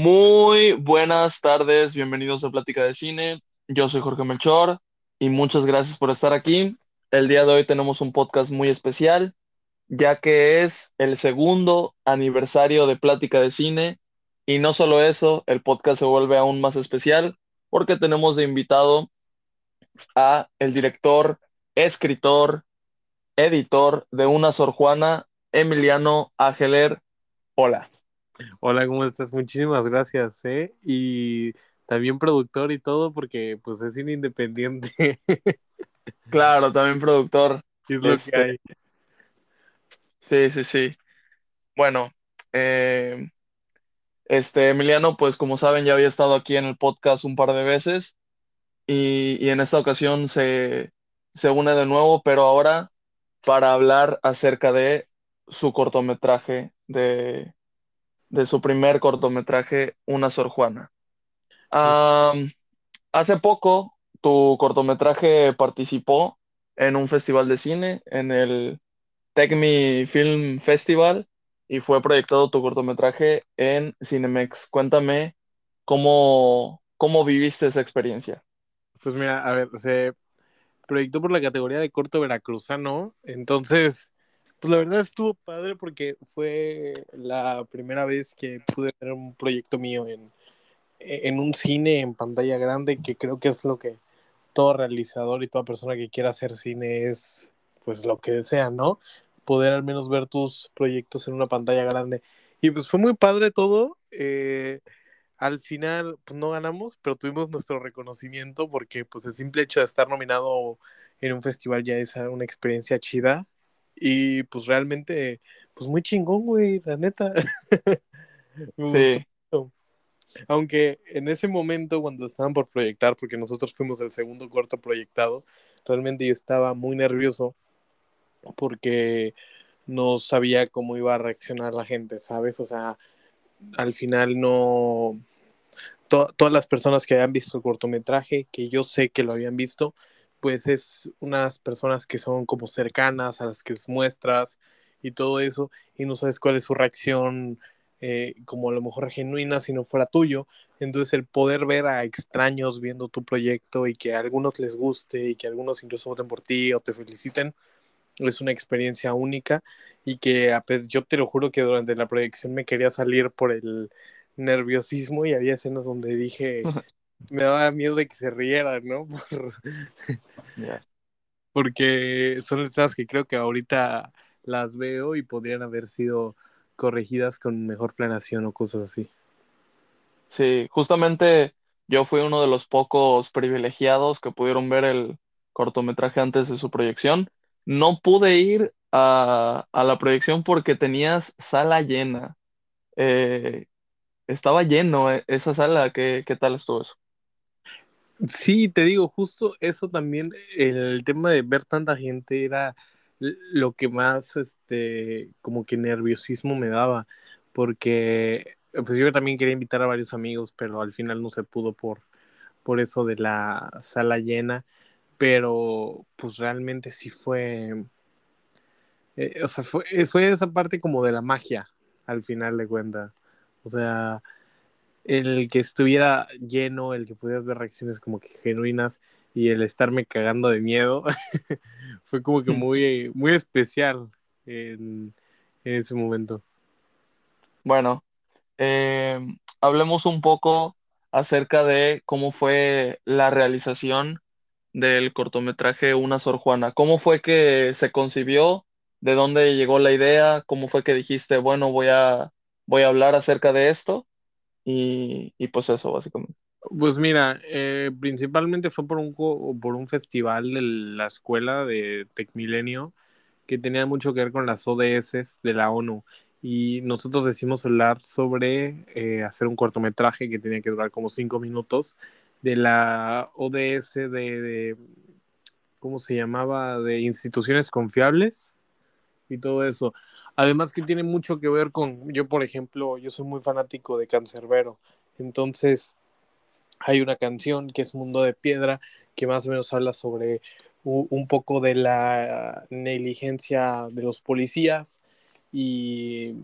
Muy buenas tardes, bienvenidos a Plática de Cine. Yo soy Jorge Melchor y muchas gracias por estar aquí. El día de hoy tenemos un podcast muy especial, ya que es el segundo aniversario de Plática de Cine y no solo eso, el podcast se vuelve aún más especial porque tenemos de invitado a el director, escritor, editor de Una Sor Juana, Emiliano Ágeler. Hola. Hola, ¿cómo estás? Muchísimas gracias, ¿eh? Y también productor y todo, porque pues es cine independiente. Claro, también productor. Es lo que Este, hay. sí, sí, sí. Bueno, eh, este Emiliano, pues como saben, ya había estado aquí en el podcast un par de veces y, y en esta ocasión se, se une de nuevo, pero ahora para hablar acerca de su cortometraje, de, de su primer cortometraje, Una Sor Juana. Hace poco tu cortometraje participó en un festival de cine, en el Tecmi Film Festival, y fue proyectado tu cortometraje en Cinemex. Cuéntame cómo, cómo viviste esa experiencia. Pues mira, a ver, se proyectó por la categoría de corto veracruzano, entonces, pues la verdad estuvo padre porque fue la primera vez que pude ver un proyecto mío en, en un cine en pantalla grande, que creo que es lo que todo realizador y toda persona que quiera hacer cine es, pues lo que desea, ¿no? Poder al menos ver tus proyectos en una pantalla grande. Y pues fue muy padre todo. eh, al final, pues no ganamos, pero tuvimos nuestro reconocimiento porque pues el simple hecho de estar nominado en un festival ya es una experiencia chida. Y pues realmente, pues muy chingón, güey, la neta. Sí. Aunque en ese momento, cuando estaban por proyectar, porque nosotros fuimos el segundo corto proyectado, realmente yo estaba muy nervioso porque no sabía cómo iba a reaccionar la gente, ¿sabes? O sea, al final no... to- todas las personas que habían visto el cortometraje, que yo sé que lo habían visto, pues es unas personas que son como cercanas a las que les muestras y todo eso, y no sabes cuál es su reacción, eh, como a lo mejor genuina si no fuera tuyo. Entonces el poder ver a extraños viendo tu proyecto y que a algunos les guste y que algunos incluso voten por ti o te feliciten, es una experiencia única y que a pes- yo te lo juro que durante la proyección me quería salir por el nerviosismo y había escenas donde dije, me daba miedo de que se rieran, ¿no? Por- porque son escenas que creo que ahorita las veo y podrían haber sido corregidas con mejor planeación o cosas así. Sí, justamente yo fui uno de los pocos privilegiados que pudieron ver el cortometraje antes de su proyección. No pude ir a, a la proyección porque tenías sala llena. Eh, estaba lleno eh, esa sala. ¿Qué, qué tal estuvo eso? Sí, te digo, justo eso también, el tema de ver tanta gente era lo que más, este, como que nerviosismo me daba, porque eh, pues yo también quería invitar a varios amigos, pero al final no se pudo por, por eso de la sala llena, pero pues realmente sí fue, eh, o sea, fue, eh, fue esa parte como de la magia, al final de cuentas, o sea el que estuviera lleno, el que pudieras ver reacciones como que genuinas y el estarme cagando de miedo, fue como que muy, muy especial en, en ese momento. Bueno, eh, hablemos un poco acerca de cómo fue la realización del cortometraje Una Sor Juana. ¿Cómo fue que se concibió? ¿De dónde llegó la idea? ¿Cómo fue que dijiste, bueno, voy a, voy a hablar acerca de esto? Y, pues eso, básicamente. Pues mira, eh, principalmente fue por un, por un festival de la escuela de Tecmilenio que tenía mucho que ver con las ODS de la ONU. Y nosotros decimos hablar sobre eh, hacer un cortometraje que tenía que durar como cinco minutos de la ODS de- ¿cómo se llamaba? De instituciones confiables y todo eso. Además que tiene mucho que ver con, yo por ejemplo, yo soy muy fanático de Cancerbero. Entonces hay una canción que es Mundo de Piedra, que más o menos habla sobre un poco de la negligencia de los policías y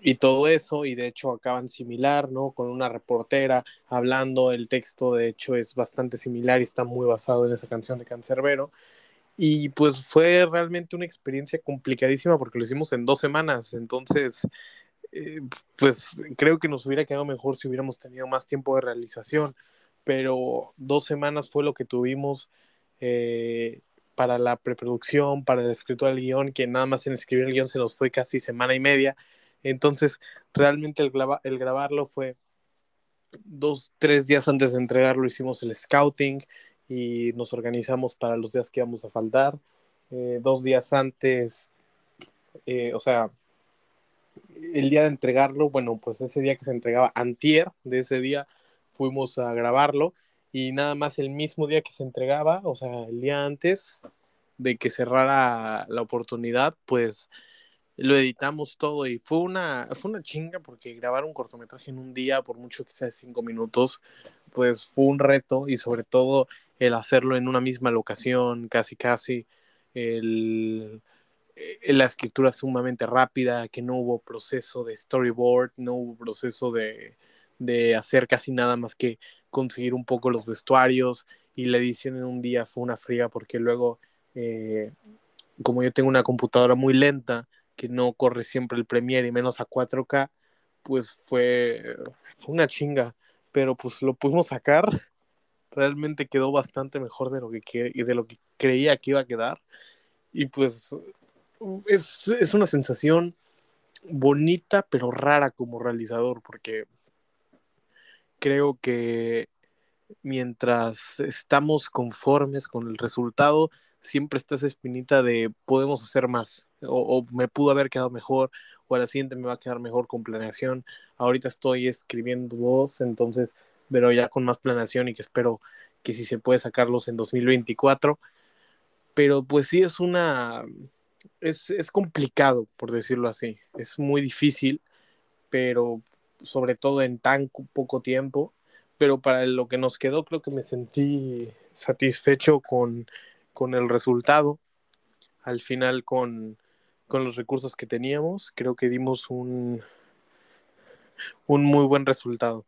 y todo eso, y de hecho acaban similar, ¿no? Con una reportera hablando, el texto de hecho es bastante similar y está muy basado en esa canción de Cancerbero. Y pues fue realmente una experiencia complicadísima porque lo hicimos en dos semanas, entonces eh, pues creo que nos hubiera quedado mejor si hubiéramos tenido más tiempo de realización, pero dos semanas fue lo que tuvimos eh, para la preproducción, para la escritura del guion, que nada más en escribir el guion se nos fue casi semana y media entonces, realmente el, el grabarlo fue dos, tres días antes de entregarlo, hicimos el scouting y nos organizamos para los días que íbamos a faltar. Eh, dos días antes, eh, o sea, el día de entregarlo, bueno, pues ese día que se entregaba, antier de ese día, fuimos a grabarlo y nada más el mismo día que se entregaba, o sea, el día antes de que cerrara la oportunidad, pues lo editamos todo y fue una, fue una chinga porque grabar un cortometraje en un día, por mucho que sea de cinco minutos, pues fue un reto y sobre todo el hacerlo en una misma locación, casi casi, el, eh, la escritura sumamente rápida, que no hubo proceso de storyboard, no hubo proceso de, de hacer casi nada más que conseguir un poco los vestuarios y la edición en un día fue una fría porque luego, eh, como yo tengo una computadora muy lenta, que no corre siempre el Premiere y menos a 4K, pues fue, fue una chinga, pero pues lo pudimos sacar, realmente quedó bastante mejor de lo que, de lo que creía que iba a quedar y pues es, es una sensación bonita pero rara como realizador porque creo que mientras estamos conformes con el resultado, siempre está esa espinita de podemos hacer más, o, me pudo haber quedado mejor, o a la siguiente me va a quedar mejor con planeación. Ahorita estoy escribiendo dos, entonces, pero ya con más planeación y que espero que si se puede sacarlos en 2024. Pero pues sí es una, es, es complicado, por decirlo así, es muy difícil, pero sobre todo en tan poco tiempo pero para lo que nos quedó creo que me sentí satisfecho con, con el resultado. Al final con, con, los recursos que teníamos, creo que dimos un, un muy buen resultado.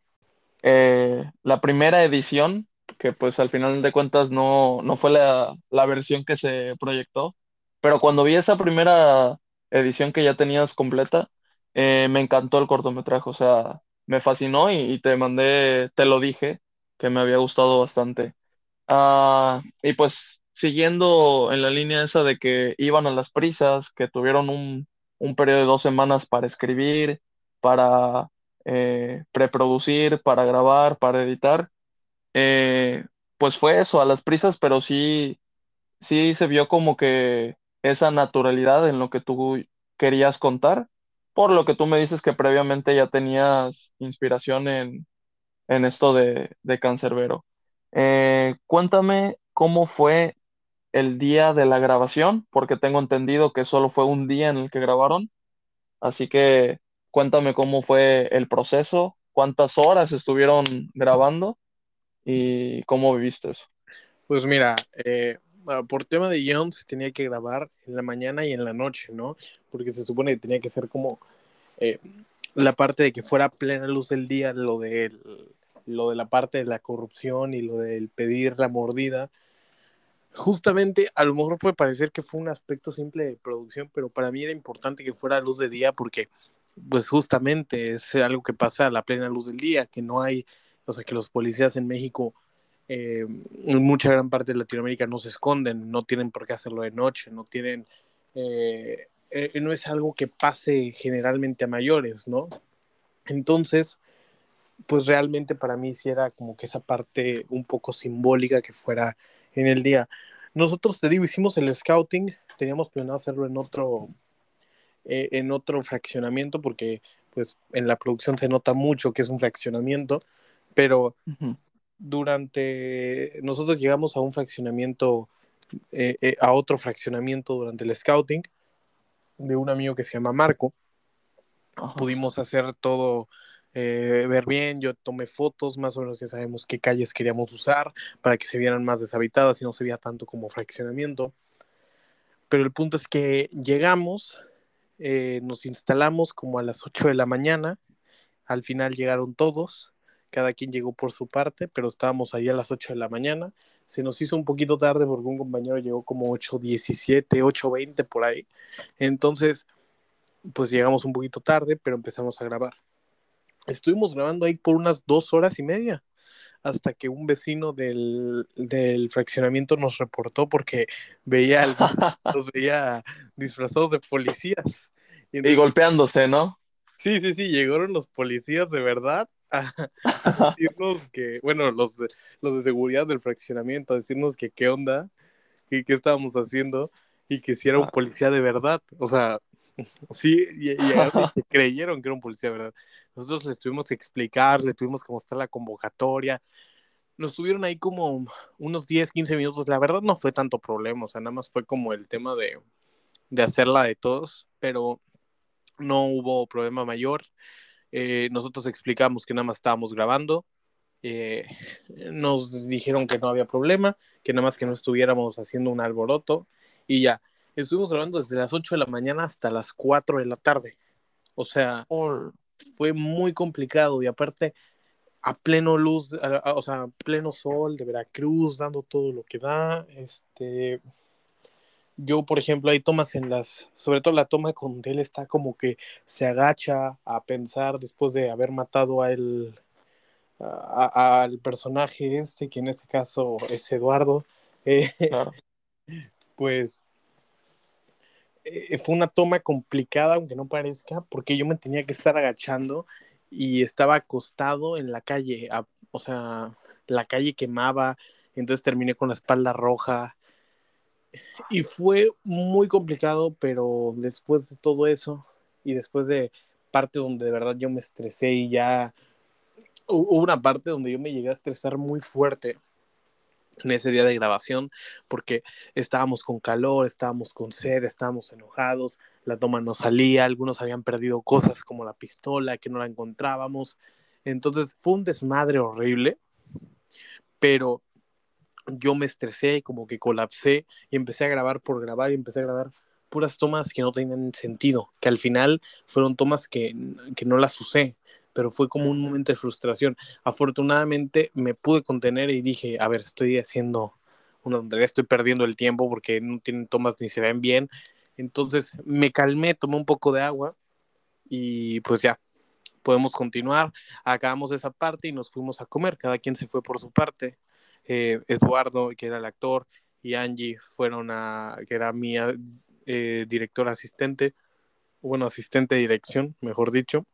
Eh, la primera edición, que pues al final de cuentas no, no fue la, la versión que se proyectó, pero cuando vi esa primera edición que ya tenías completa, eh, me encantó el cortometraje, o sea, me fascinó y, te mandé, te lo dije, que me había gustado bastante. Ah, y pues siguiendo en la línea esa de que iban a las prisas, que tuvieron un, un periodo de dos semanas para escribir, para eh, preproducir, para grabar, para editar, eh, pues fue eso, a las prisas, pero sí, sí se vio como que esa naturalidad en lo que tú querías contar por lo que tú me dices que previamente ya tenías inspiración en, esto de, de Cancerbero. Eh, cuéntame cómo fue el día de la grabación, porque tengo entendido que solo fue un día en el que grabaron. Así que cuéntame cómo fue el proceso, cuántas horas estuvieron grabando y cómo viviste eso. Pues mira, eh, Ah, por tema de guion se tenía que grabar en la mañana y en la noche, ¿no? Porque se supone que tenía que ser como eh, la parte de que fuera plena luz del día, lo de, lo de la parte de la corrupción y lo del pedir la mordida. Justamente, a lo mejor puede parecer que fue un aspecto simple de producción, pero para mí era importante que fuera luz de día porque, pues justamente es algo que pasa a la plena luz del día, que no hay, o sea, que los policías en México eh, en mucha gran parte de Latinoamérica no se esconden, no tienen por qué hacerlo de noche, no tienen, eh, eh, no es algo que pase generalmente a mayores, ¿no? Entonces, pues realmente para mí sí era como que esa parte un poco simbólica que fuera en el día. Nosotros, te digo, hicimos el scouting, teníamos planeado hacerlo en otro, en otro fraccionamiento, porque pues en la producción se nota mucho que es un fraccionamiento, pero durante, nosotros llegamos a un fraccionamiento, eh, eh, a otro fraccionamiento durante el scouting de un amigo que se llama Marco. Pudimos hacer todo, eh, ver bien, yo tomé fotos, más o menos ya sabemos qué calles queríamos usar para que se vieran más deshabitadas y no se veía tanto como fraccionamiento. Pero el punto es que llegamos eh, nos instalamos como a las 8 de la mañana. Al final llegaron todos, cada quien llegó por su parte, pero estábamos ahí a las 8 de la mañana. Se nos hizo un poquito tarde porque un compañero llegó como 8.17, 8.20 por ahí. Entonces, pues llegamos un poquito tarde, pero empezamos a grabar. Estuvimos grabando ahí por unas dos horas y media hasta que un vecino del, del fraccionamiento nos reportó porque veía, los veía disfrazados de policías. Y, golpeándose, ¿no? Sí, sí, sí, llegaron los policías de verdad a, decirnos que, bueno, los de, los de seguridad del fraccionamiento, a decirnos que qué onda y qué estábamos haciendo y que si era un ah. policía de verdad. O sea, Sí, y, creyeron que era un policía, ¿verdad? Nosotros les tuvimos que explicar, les tuvimos que mostrar la convocatoria. Nos tuvieron ahí como unos 10, 15 minutos. La verdad no fue tanto problema, o sea, nada más fue como el tema de, de hacerla de todos, pero no hubo problema mayor. Eh, nosotros explicamos que nada más estábamos grabando. Eh, nos dijeron que no había problema, que nada más que no estuviéramos haciendo un alboroto y ya estuvimos grabando desde las 8 de la mañana hasta las 4 de la tarde. O sea, fue muy complicado y aparte a pleno luz, o sea, pleno sol de Veracruz, dando todo lo que da. Este, yo, por ejemplo, hay tomas en las, sobre todo la toma con él está como que se agacha a pensar después de haber matado a él, al personaje este, que en este caso es Eduardo. Eh, pues eh, fue una toma complicada, aunque no parezca, porque yo me tenía que estar agachando y estaba acostado en la calle, o sea, la calle quemaba, entonces terminé con la espalda roja. Y fue muy complicado, pero después de todo eso y después de parte donde de verdad yo me estresé y ya hubo una parte donde yo me llegué a estresar muy fuerte en ese día de grabación porque estábamos con calor, estábamos con sed, estábamos enojados, la toma no salía, algunos habían perdido cosas como la pistola que no la encontrábamos. Entonces fue un desmadre horrible, pero yo me estresé y como que colapsé y empecé a grabar por grabar y empecé a grabar puras tomas que no tenían sentido, que al final fueron tomas que, que no las usé, pero fue como un momento de frustración. Afortunadamente me pude contener y dije, a ver, estoy haciendo una tontería, estoy perdiendo el tiempo porque no tienen tomas ni se ven bien. Entonces me calmé, tomé un poco de agua y pues ya, podemos continuar. Acabamos esa parte y nos fuimos a comer, cada quien se fue por su parte. Eh, Eduardo, que era el actor, y Angie fueron a, que era mi eh, director asistente, bueno, asistente de dirección, mejor dicho.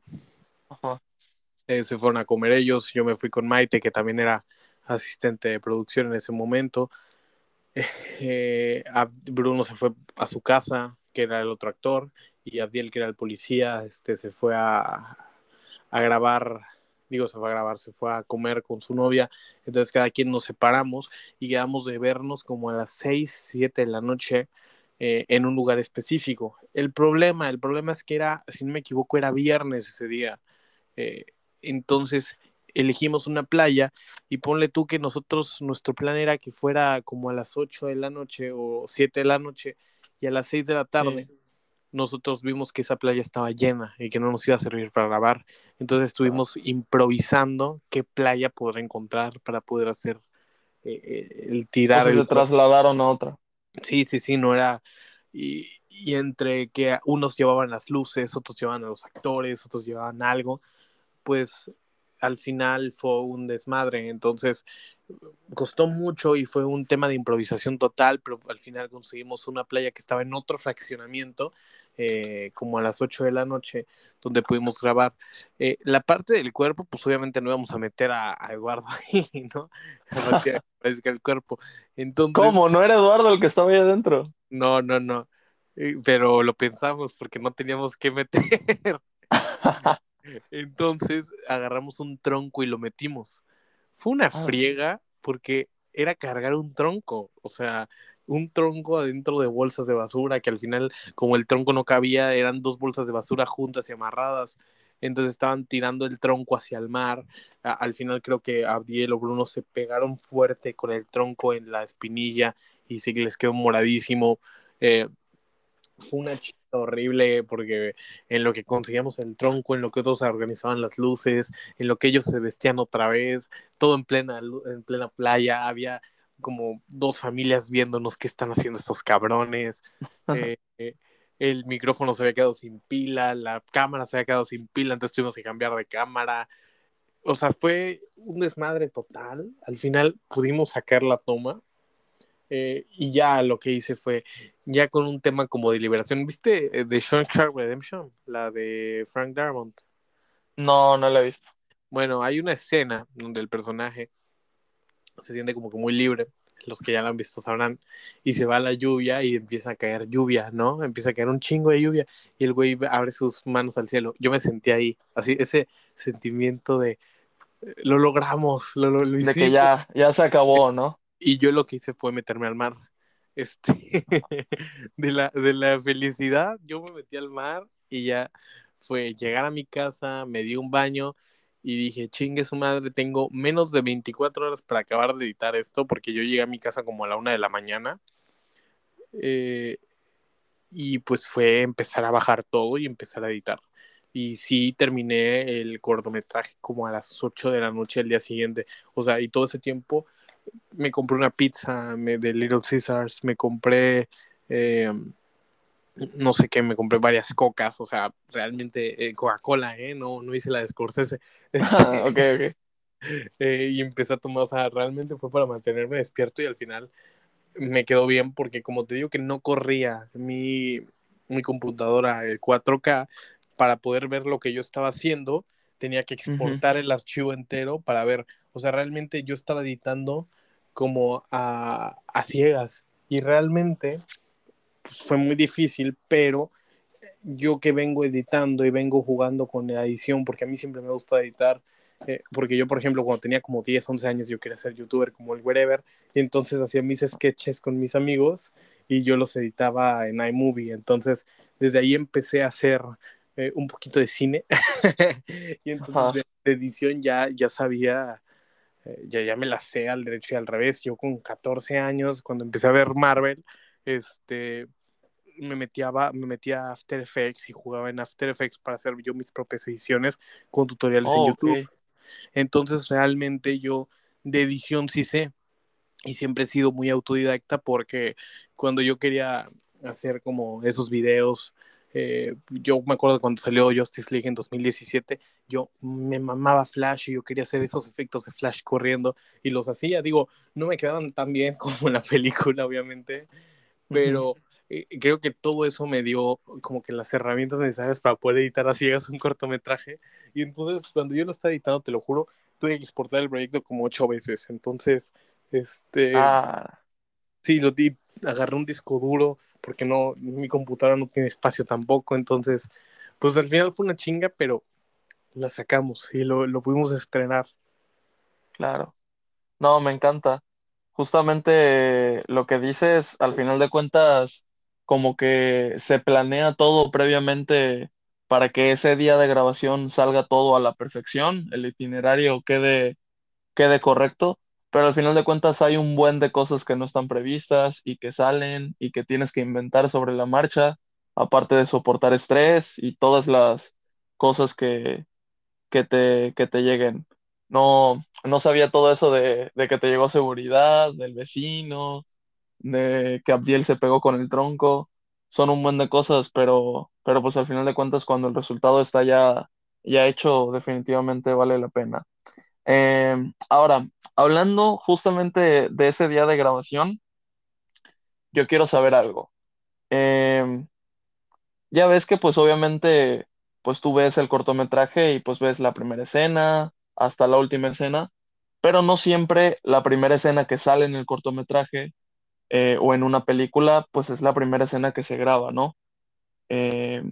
Eh, se fueron a comer ellos, yo me fui con Maite, que también era asistente de producción en ese momento. Eh, Bruno se fue a su casa, que era el otro actor, y Abdiel, que era el policía, este, se fue a, a grabar, digo, se fue a grabar, se fue a comer con su novia, entonces cada quien nos separamos y quedamos de vernos como a las 6, 7 de la noche eh, en un lugar específico. El problema, el problema es que era, si no me equivoco, era viernes ese día. Eh, entonces elegimos una playa y ponle tú que nosotros, nuestro plan era que fuera como a las 8 de la noche o 7 de la noche y a las 6 de la tarde. Nosotros vimos que esa playa estaba llena y que no nos iba a servir para grabar. Entonces estuvimos improvisando qué playa poder encontrar para poder hacer eh, eh, el tirar. se trasladaron a otra. Sí, sí, sí, no era. Y, y entre que unos llevaban las luces, otros llevaban a los actores, otros llevaban algo pues al final fue un desmadre. Entonces, costó mucho y fue un tema de improvisación total, pero al final conseguimos una playa que estaba en otro fraccionamiento, eh, como a las 8 de la noche, donde pudimos grabar. Eh, la parte del cuerpo, pues obviamente no íbamos a meter a, Eduardo ahí, ¿no? Parece el cuerpo. Entonces, ¿Cómo? ¿No era Eduardo el que estaba ahí adentro? No, no, no. Pero lo pensamos porque no teníamos que meter. Entonces agarramos un tronco y lo metimos. Fue una ah. friega porque era cargar un tronco, o sea, un tronco adentro de bolsas de basura que al final, como el tronco no cabía, eran dos bolsas de basura juntas y amarradas. Entonces estaban tirando el tronco hacia el mar. al final creo que Abdiel o Bruno se pegaron fuerte con el tronco en la espinilla y sí les quedó moradísimo. Eh, fue una chica horrible porque en lo que conseguíamos el tronco, en lo que otros organizaban las luces, en lo que ellos se vestían otra vez, todo en plena, en plena playa, había como dos familias viéndonos qué están haciendo estos cabrones. Eh, el micrófono se había quedado sin pila, la cámara se había quedado sin pila, entonces tuvimos que cambiar de cámara. O sea, fue un desmadre total. Al final pudimos sacar la toma eh, y ya lo que hice fue, ya con un tema como de liberación. ¿Viste de Shark Redemption? La de Frank Darmont. No, no la he visto. Bueno, hay una escena donde el personaje se siente como que muy libre los que ya lo han visto sabrán, y se va la lluvia y empieza a caer lluvia, ¿no? Empieza a caer un chingo de lluvia y el güey abre sus manos al cielo. Yo me sentí ahí, así, ese sentimiento de lo logramos, lo, lo, De que ya, ya se acabó, ¿no? Y yo lo que hice fue meterme al mar. Este, de, la, de la felicidad, yo me metí al mar y ya fue llegar a mi casa, me di un baño y dije, chingue su madre, tengo menos de 24 horas para acabar de editar esto, porque yo llegué a mi casa como a la una de la mañana. Eh, y pues fue empezar a bajar todo y empezar a editar. Y sí terminé el cortometraje como a las 8 de la noche el día siguiente. O sea, y todo ese tiempo me compré una pizza de Little Caesars, me compré... Eh, no sé qué, me compré varias cocas, o sea, realmente eh, Coca-Cola, ¿eh? No, no hice la de Scorsese. Ah, ok, ok. Eh, y empecé a tomar, o sea, realmente fue para mantenerme despierto y al final me quedó bien porque como te digo que no corría mi, mi computadora el 4K para poder ver lo que yo estaba haciendo, tenía que exportar el archivo entero para ver, o sea, realmente yo estaba editando como a, a ciegas y realmente pues, fue muy difícil, pero yo que vengo editando y vengo jugando con la edición, porque a mí siempre me gusta editar, eh, porque yo, por ejemplo, cuando tenía como 10, 11 años, yo quería ser youtuber como el wherever, y entonces hacía mis sketches con mis amigos y yo los editaba en iMovie, entonces desde ahí empecé a hacer eh, un poquito de cine, y entonces de, edición ya, ya sabía, eh, ya, ya me la sé al derecho y al revés, yo con 14 años, cuando empecé a ver Marvel, este, me metía, me metía a After Effects y jugaba en After Effects para hacer yo mis propias ediciones con tutoriales en YouTube. Entonces, realmente yo de edición sí sé y siempre he sido muy autodidacta porque cuando yo quería hacer como esos videos, eh, yo me acuerdo cuando salió Justice League en 2017, yo me mamaba Flash y yo quería hacer esos efectos de Flash corriendo y los hacía. Digo, no me quedaban tan bien como en la película, obviamente, pero eh, creo que todo eso me dio como que las herramientas necesarias para poder editar a ciegas un cortometraje. Y entonces, cuando yo lo estaba editando, te lo juro, tuve que exportar el proyecto como ocho veces. Entonces, este. Ah. Sí, lo di, agarré un disco duro, porque no, mi computadora no tiene espacio tampoco. Entonces, pues al final fue una chinga, pero la sacamos y lo, pudimos estrenar. Claro. No, me encanta justamente lo que dices, al final de cuentas, como que se planea todo previamente para que ese día de grabación salga todo a la perfección, el itinerario quede, quede correcto, pero al final de cuentas hay un buen de cosas que no están previstas y que salen y que tienes que inventar sobre la marcha, aparte de soportar estrés y todas las cosas que, que te, que te lleguen. No, no sabía todo eso de, que te llegó seguridad, del vecino, de que Abdiel se pegó con el tronco. Son un buen de cosas, pero, pero pues al final de cuentas cuando el resultado está ya, ya hecho, definitivamente vale la pena. Em, ahora, hablando justamente de ese día de grabación, yo quiero saber algo. Em, ya ves que pues obviamente pues tú ves el cortometraje y pues ves la primera escena, hasta la última escena, pero no siempre la primera escena que sale en el cortometraje eh, o en una película, pues es la primera escena que se graba, ¿no? Eh,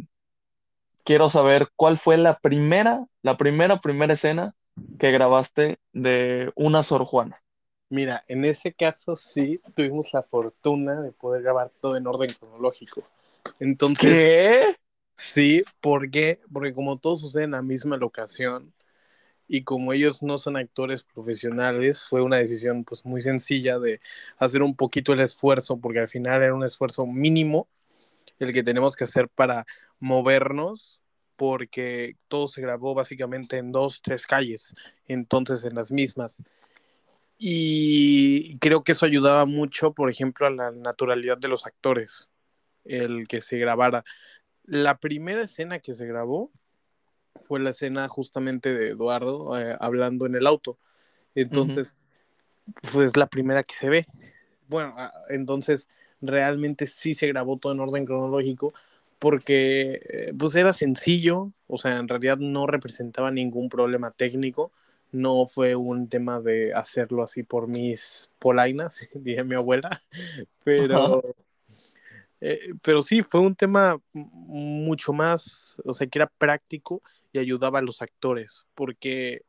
quiero saber cuál fue la primera, la primera, primera escena que grabaste de una Sor Juana. Mira, en ese caso sí tuvimos la fortuna de poder grabar todo en orden cronológico. Entonces, ¿Qué? Sí, porque porque como todo sucede en la misma locación, y como ellos no son actores profesionales, fue una decisión pues muy sencilla de hacer un poquito el esfuerzo, porque al final era un esfuerzo mínimo el que tenemos que hacer para movernos, porque todo se grabó básicamente en dos, tres calles, entonces en las mismas. Y creo que eso ayudaba mucho, por ejemplo, a la naturalidad de los actores, el que se grabara. La primera escena que se grabó fue la escena justamente de Eduardo eh, hablando en el auto. Entonces, pues la primera que se ve. Bueno, ah, entonces realmente sí se grabó todo en orden cronológico porque eh, pues era sencillo, o sea, en realidad no representaba ningún problema técnico, no fue un tema de hacerlo así por mis polainas, dije mi abuela, pero, eh, pero sí, fue un tema mucho más, o sea, que era práctico y ayudaba a los actores, porque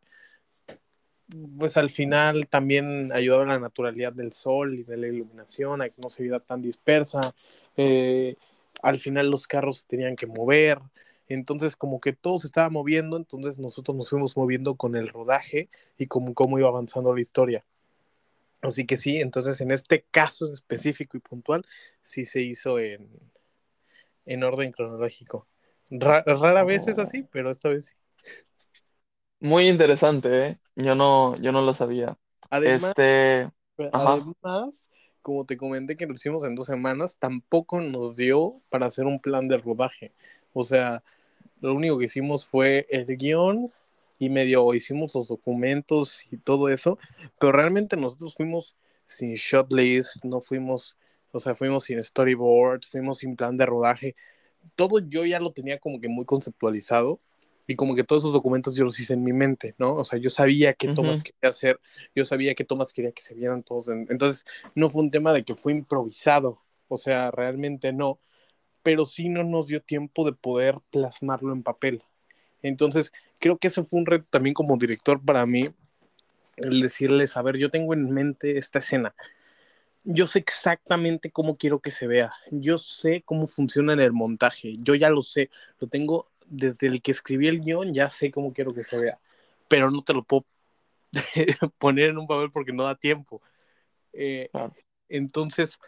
pues al final también ayudaba a la naturalidad del sol y de la iluminación, a que no se viera tan dispersa. Eh, al final los carros se tenían que mover, entonces como que todo se estaba moviendo, entonces nosotros nos fuimos moviendo con el rodaje y como cómo iba avanzando la historia. Así que sí, entonces en este caso específico y puntual, sí se hizo en, en orden cronológico. rara vez es así, pero esta vez sí. Muy interesante, ¿eh? Yo no, yo no lo sabía. Además, Este, además, como te comenté que lo hicimos en dos semanas, tampoco nos dio para hacer un plan de rodaje. O sea, lo único que hicimos fue el guion y medio hicimos los documentos y todo eso, pero realmente nosotros fuimos sin shot list, no fuimos, o sea, fuimos sin storyboard, fuimos sin plan de rodaje. Todo yo ya lo tenía como que muy conceptualizado y como que todos esos documentos yo los hice en mi mente, ¿no? O sea, yo sabía qué tomas quería hacer, yo sabía qué tomas quería que se vieran todos. Entonces, no fue un tema de que fue improvisado, o sea, realmente no, pero sí no nos dio tiempo de poder plasmarlo en papel. Entonces, creo que ese fue un reto también como director para mí, el decirles, a ver, yo tengo en mente esta escena. Yo sé exactamente cómo quiero que se vea. Yo sé cómo funciona en el montaje. Yo ya lo sé. Lo tengo desde el que escribí el guion ya sé cómo quiero que se vea, pero no te lo puedo poner en un papel porque no da tiempo. Eh, entonces,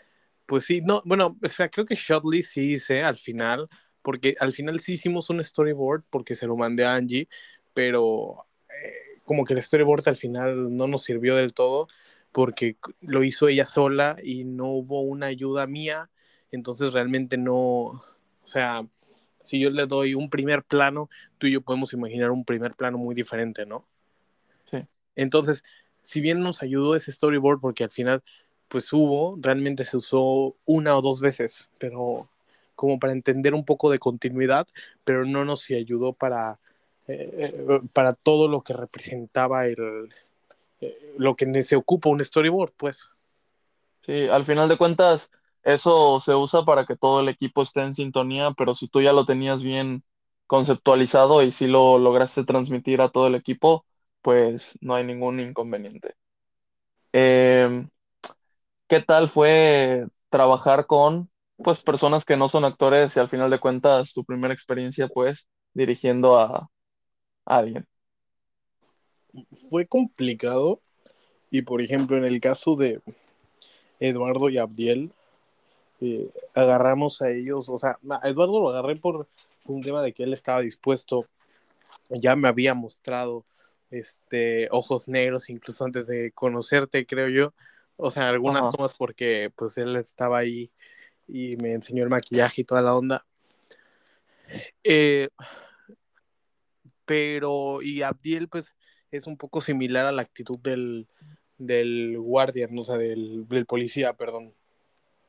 pues sí, no, bueno, espera, creo que Shotley sí hice al final, porque al final sí hicimos un storyboard porque se lo mandé a Angie, pero eh, como que el storyboard al final no nos sirvió del todo porque lo hizo ella sola y no hubo una ayuda mía, entonces realmente no, o sea, si yo le doy un primer plano, tú y yo podemos imaginar un primer plano muy diferente, ¿no? Sí. Entonces, si bien nos ayudó ese storyboard, porque al final, pues hubo, realmente se usó una o dos veces, pero como para entender un poco de continuidad, pero no nos ayudó para, eh, para todo lo que representaba el, eh, lo que se ocupa un storyboard, pues. Sí, al final de cuentas, eso se usa para que todo el equipo esté en sintonía, pero si tú ya lo tenías bien conceptualizado y si lo lograste transmitir a todo el equipo, pues no hay ningún inconveniente. Em, ¿qué tal fue trabajar con pues personas que no son actores y al final de cuentas tu primera experiencia pues dirigiendo a, a alguien? Fue complicado y por ejemplo en el caso de Eduardo y Abdiel, eh, agarramos a ellos, o sea, a Eduardo lo agarré por un tema de que él estaba dispuesto, ya me había mostrado este ojos negros incluso antes de conocerte, creo yo, o sea, algunas tomas porque pues él estaba ahí y me enseñó el maquillaje y toda la onda. Eh, pero, y Abdiel, pues, es un poco similar a la actitud del, del guardia, o sea, del, del policía, perdón.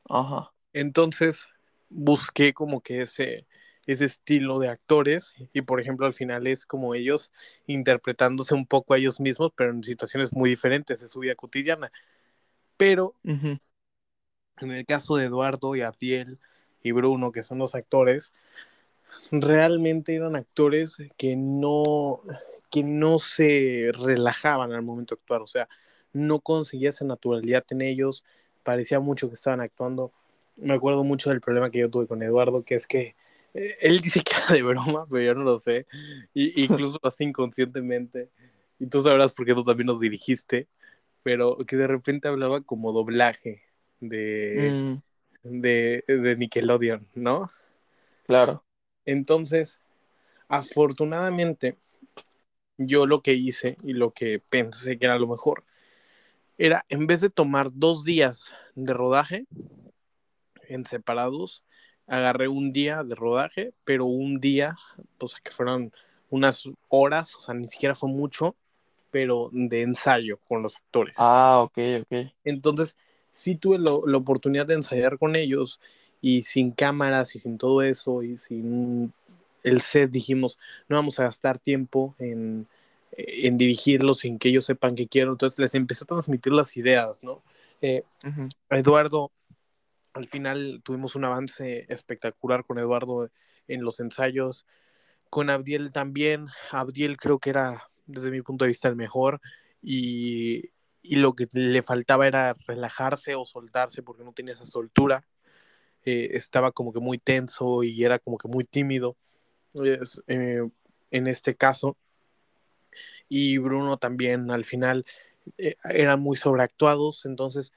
Ajá. Entonces busqué como que ese, ese estilo de actores y por ejemplo al final es como ellos interpretándose un poco a ellos mismos, pero en situaciones muy diferentes de su vida cotidiana. Pero en el caso de Eduardo y Abdiel y Bruno, que son los actores, realmente eran actores que no, que no se relajaban al momento de actuar, o sea, no conseguía esa naturalidad en ellos, parecía mucho que estaban actuando me acuerdo mucho del problema que yo tuve con Eduardo, que es que eh, él dice que era de broma, pero yo no lo sé, y, incluso así inconscientemente, y tú sabrás por qué tú también nos dirigiste, pero que de repente hablaba como doblaje de, mm. de, de, Nickelodeon, ¿no? Claro. Entonces, afortunadamente, yo lo que hice y lo que pensé que era lo mejor era, en vez de tomar dos días de rodaje en separados, agarré un día de rodaje, pero un día, o sea, que fueron unas horas, o sea, ni siquiera fue mucho, pero de ensayo con los actores. Ah, ok, ok. Entonces, sí tuve lo, la oportunidad de ensayar con ellos y sin cámaras y sin todo eso y sin el set dijimos, no vamos a gastar tiempo en, en dirigirlos sin que ellos sepan que quiero. Entonces les empecé a transmitir las ideas, ¿no? Eh. Eduardo, al final tuvimos un avance espectacular con Eduardo en los ensayos, con Abdiel también. Abdiel creo que era, desde mi punto de vista, el mejor y, y lo que le faltaba era relajarse o soltarse porque no tenía esa soltura. Eh, estaba como que muy tenso y era como que muy tímido eh, en este caso. Y Bruno también al final eh, eran muy sobreactuados, entonces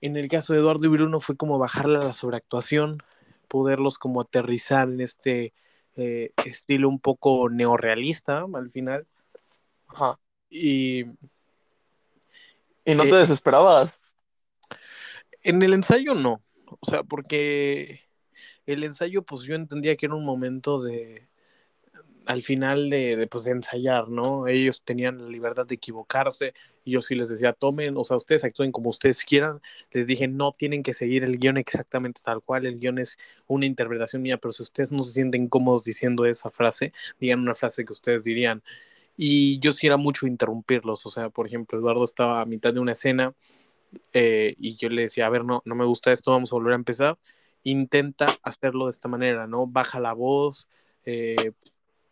en el caso de Eduardo y Bruno fue como bajarle a la sobreactuación, poderlos como aterrizar en este eh, estilo un poco neorrealista al final. Ajá. Y ¿Y no Eh, te desesperabas? en el ensayo no, o sea, porque el ensayo pues yo entendía que era un momento de al final de, de, pues, ensayar, ¿no? Ellos tenían la libertad de equivocarse y yo sí les decía, tomen, o sea, ustedes actúen como ustedes quieran. Les dije, no tienen que seguir el guion exactamente tal cual, el guion es una interpretación mía, pero si ustedes no se sienten cómodos diciendo esa frase, digan una frase que ustedes dirían. Y yo sí era mucho interrumpirlos, o sea, por ejemplo, Eduardo estaba a mitad de una escena eh, y yo le decía, a ver, no, no me gusta esto, vamos a volver a empezar. Intenta hacerlo de esta manera, ¿no? Baja la voz, eh,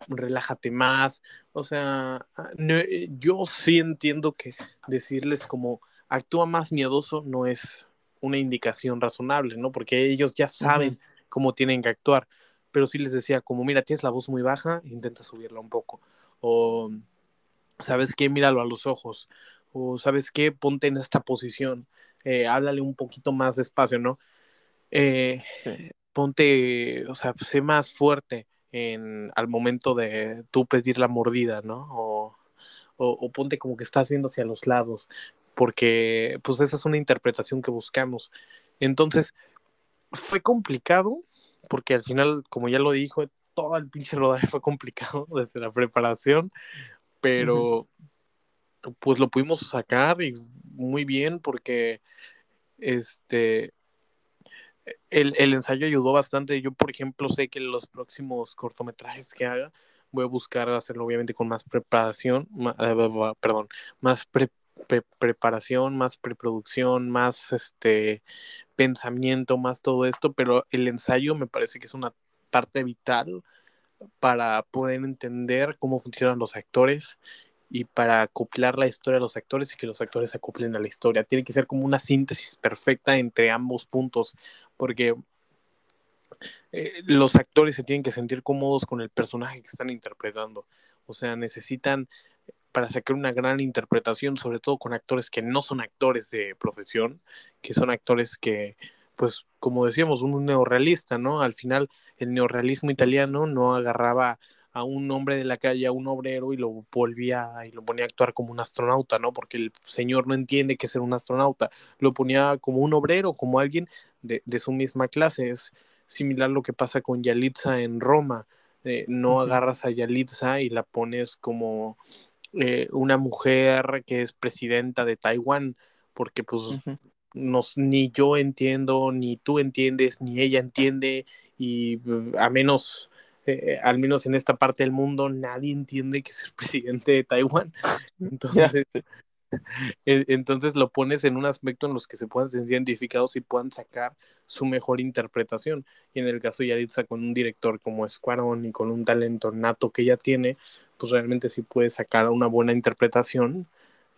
relájate más. O sea, no, yo sí entiendo que decirles como actúa más miedoso no es una indicación razonable, ¿no? Porque ellos ya saben uh -huh. cómo tienen que actuar. Pero sí les decía, como mira, tienes la voz muy baja, intenta subirla un poco. O, ¿sabes qué? Míralo a los ojos. O, ¿sabes qué? Ponte en esta posición. Eh, háblale un poquito más despacio, ¿no? Eh, sí. Ponte, o sea, sé más fuerte en, al momento de tú pedir la mordida, ¿no? O, o, ponte como que estás viendo hacia los lados, porque pues esa es una interpretación que buscamos. Entonces, fue complicado, porque al final, como ya lo dijo, todo el pinche rodaje fue complicado desde la preparación, pero pues lo pudimos sacar y muy bien porque este el, el, ensayo ayudó bastante. Yo, por ejemplo, sé que los próximos cortometrajes que haga voy a buscar hacerlo obviamente con más preparación, más, uh, perdón, más pre, pre, preparación, más preproducción, más este pensamiento, más todo esto, pero el ensayo me parece que es una parte vital para poder entender cómo funcionan los actores y para acoplar la historia de los actores y que los actores acoplen a la historia. Tiene que ser como una síntesis perfecta entre ambos puntos, porque eh, los actores se tienen que sentir cómodos con el personaje que están interpretando. O sea, necesitan para sacar una gran interpretación, sobre todo con actores que no son actores de profesión, que son actores que, pues, como decíamos, un neorrealista, ¿no? Al final, el neorrealismo italiano no agarraba a un hombre de la calle, a un obrero, y lo volvía y lo ponía a actuar como un astronauta, ¿no? Porque el señor no entiende qué es ser un astronauta. Lo ponía como un obrero, como alguien de, de su misma clase. Es similar lo que pasa con Yalitza en Roma. Eh, no uh -huh. agarras a Yalitza y la pones como eh, una mujer que es presidenta de Taiwán, porque pues uh -huh. nos, ni yo entiendo, ni tú entiendes, ni ella entiende, y a menos eh, al menos en esta parte del mundo, nadie entiende que es el presidente de Taiwán. Entonces, yeah. entonces lo pones en un aspecto en los que se puedan sentir identificados y puedan sacar su mejor interpretación. Y en el caso de Yaritza, con un director como Escuarón y con un talento nato que ella tiene, pues realmente sí puede sacar una buena interpretación.